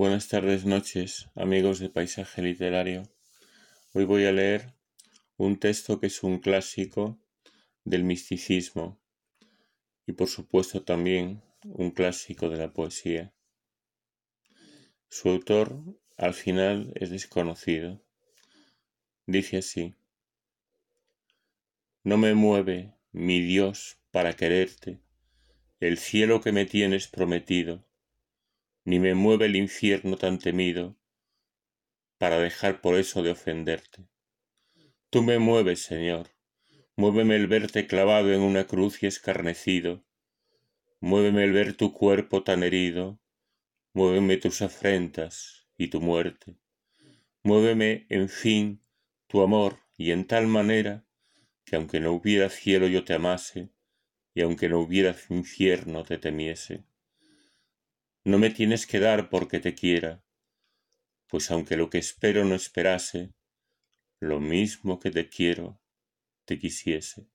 Buenas tardes, noches, amigos de Paisaje Literario. Hoy voy a leer un texto que es un clásico del misticismo y por supuesto también un clásico de la poesía. Su autor al final es desconocido. Dice así, No me mueve, mi Dios, para quererte, el cielo que me tienes prometido ni me mueve el infierno tan temido para dejar por eso de ofenderte. Tú me mueves, Señor, muéveme el verte clavado en una cruz y escarnecido, muéveme el ver tu cuerpo tan herido, muéveme tus afrentas y tu muerte, muéveme, en fin, tu amor y en tal manera que aunque no hubiera cielo yo te amase, y aunque no hubiera infierno te temiese. No me tienes que dar porque te quiera, pues aunque lo que espero no esperase, lo mismo que te quiero, te quisiese.